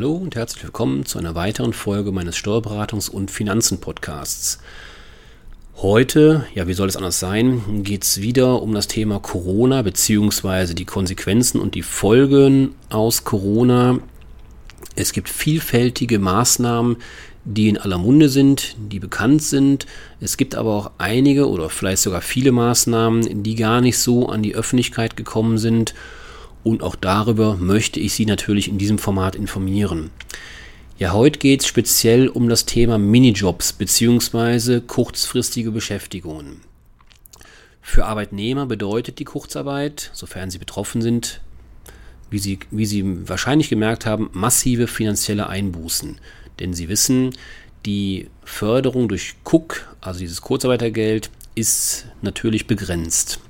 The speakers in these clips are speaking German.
Hallo und herzlich willkommen zu einer weiteren Folge meines Steuerberatungs- und Finanzen-Podcasts. Heute, ja, wie soll es anders sein, geht es wieder um das Thema Corona bzw. die Konsequenzen und die Folgen aus Corona. Es gibt vielfältige Maßnahmen, die in aller Munde sind, die bekannt sind. Es gibt aber auch einige oder vielleicht sogar viele Maßnahmen, die gar nicht so an die Öffentlichkeit gekommen sind und auch darüber möchte ich Sie natürlich in diesem Format informieren. Ja, heute geht es speziell um das Thema Minijobs bzw. kurzfristige Beschäftigungen. Für Arbeitnehmer bedeutet die Kurzarbeit, sofern sie betroffen sind, wie sie, wie sie wahrscheinlich gemerkt haben, massive finanzielle Einbußen. Denn sie wissen, die Förderung durch Cook, also dieses Kurzarbeitergeld, ist natürlich begrenzt.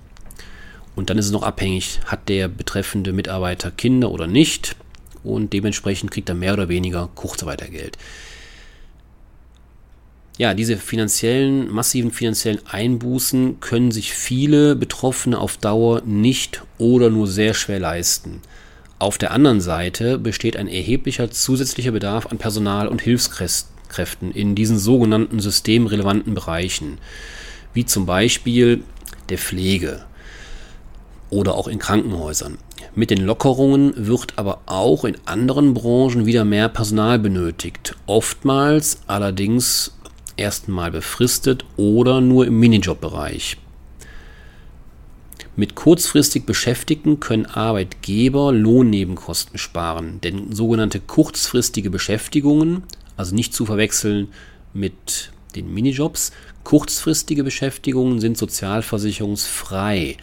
Und dann ist es noch abhängig, hat der betreffende Mitarbeiter Kinder oder nicht. Und dementsprechend kriegt er mehr oder weniger Kurzarbeitergeld. Ja, diese finanziellen, massiven finanziellen Einbußen können sich viele Betroffene auf Dauer nicht oder nur sehr schwer leisten. Auf der anderen Seite besteht ein erheblicher zusätzlicher Bedarf an Personal und Hilfskräften in diesen sogenannten systemrelevanten Bereichen, wie zum Beispiel der Pflege, oder auch in Krankenhäusern. Mit den Lockerungen wird aber auch in anderen Branchen wieder mehr Personal benötigt. Oftmals allerdings erstmal befristet oder nur im Minijobbereich. Mit kurzfristig Beschäftigten können Arbeitgeber Lohnnebenkosten sparen, denn sogenannte kurzfristige Beschäftigungen, also nicht zu verwechseln mit den Minijobs, kurzfristige Beschäftigungen sind sozialversicherungsfrei.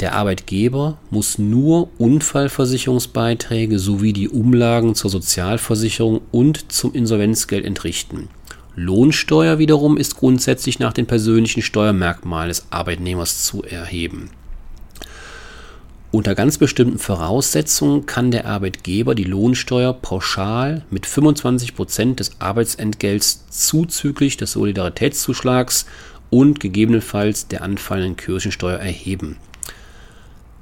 Der Arbeitgeber muss nur Unfallversicherungsbeiträge sowie die Umlagen zur Sozialversicherung und zum Insolvenzgeld entrichten. Lohnsteuer wiederum ist grundsätzlich nach den persönlichen Steuermerkmalen des Arbeitnehmers zu erheben. Unter ganz bestimmten Voraussetzungen kann der Arbeitgeber die Lohnsteuer pauschal mit 25% des Arbeitsentgelts zuzüglich des Solidaritätszuschlags und gegebenenfalls der anfallenden Kirchensteuer erheben.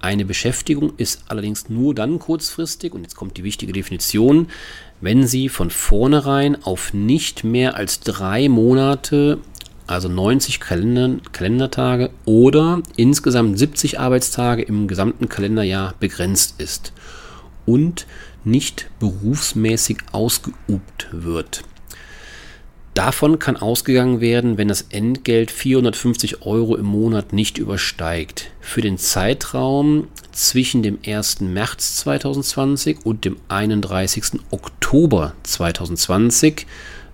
Eine Beschäftigung ist allerdings nur dann kurzfristig, und jetzt kommt die wichtige Definition, wenn sie von vornherein auf nicht mehr als drei Monate, also 90 Kalender, Kalendertage oder insgesamt 70 Arbeitstage im gesamten Kalenderjahr begrenzt ist und nicht berufsmäßig ausgeübt wird. Davon kann ausgegangen werden, wenn das Entgelt 450 Euro im Monat nicht übersteigt. Für den Zeitraum zwischen dem 1. März 2020 und dem 31. Oktober 2020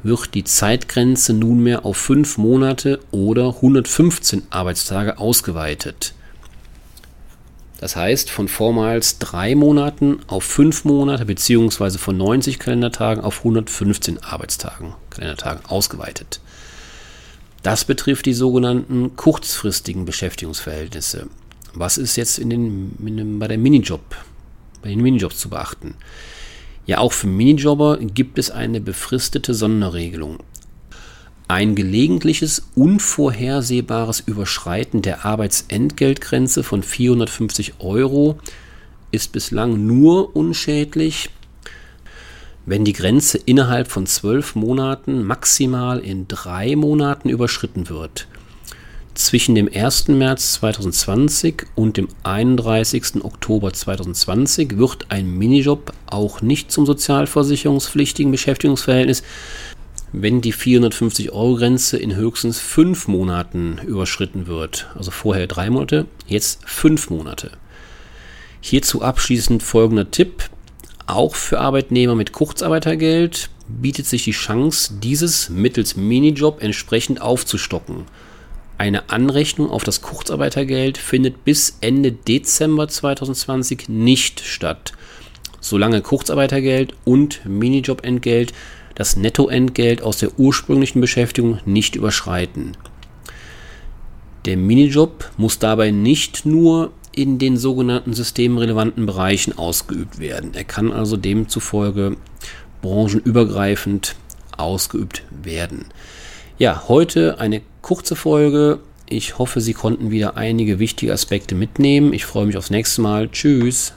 wird die Zeitgrenze nunmehr auf 5 Monate oder 115 Arbeitstage ausgeweitet. Das heißt, von vormals drei Monaten auf fünf Monate beziehungsweise von 90 Kalendertagen auf 115 Arbeitstagen, Kalendertagen ausgeweitet. Das betrifft die sogenannten kurzfristigen Beschäftigungsverhältnisse. Was ist jetzt in den, in den, bei der Minijob, bei den Minijobs zu beachten? Ja, auch für Minijobber gibt es eine befristete Sonderregelung. Ein gelegentliches, unvorhersehbares Überschreiten der Arbeitsentgeltgrenze von 450 Euro ist bislang nur unschädlich, wenn die Grenze innerhalb von zwölf Monaten maximal in drei Monaten überschritten wird. Zwischen dem 1. März 2020 und dem 31. Oktober 2020 wird ein Minijob auch nicht zum sozialversicherungspflichtigen Beschäftigungsverhältnis wenn die 450-Euro-Grenze in höchstens fünf Monaten überschritten wird. Also vorher drei Monate, jetzt fünf Monate. Hierzu abschließend folgender Tipp. Auch für Arbeitnehmer mit Kurzarbeitergeld bietet sich die Chance, dieses mittels Minijob entsprechend aufzustocken. Eine Anrechnung auf das Kurzarbeitergeld findet bis Ende Dezember 2020 nicht statt, solange Kurzarbeitergeld und Minijobentgelt das Nettoentgelt aus der ursprünglichen Beschäftigung nicht überschreiten. Der Minijob muss dabei nicht nur in den sogenannten systemrelevanten Bereichen ausgeübt werden. Er kann also demzufolge branchenübergreifend ausgeübt werden. Ja, heute eine kurze Folge. Ich hoffe, Sie konnten wieder einige wichtige Aspekte mitnehmen. Ich freue mich aufs nächste Mal. Tschüss.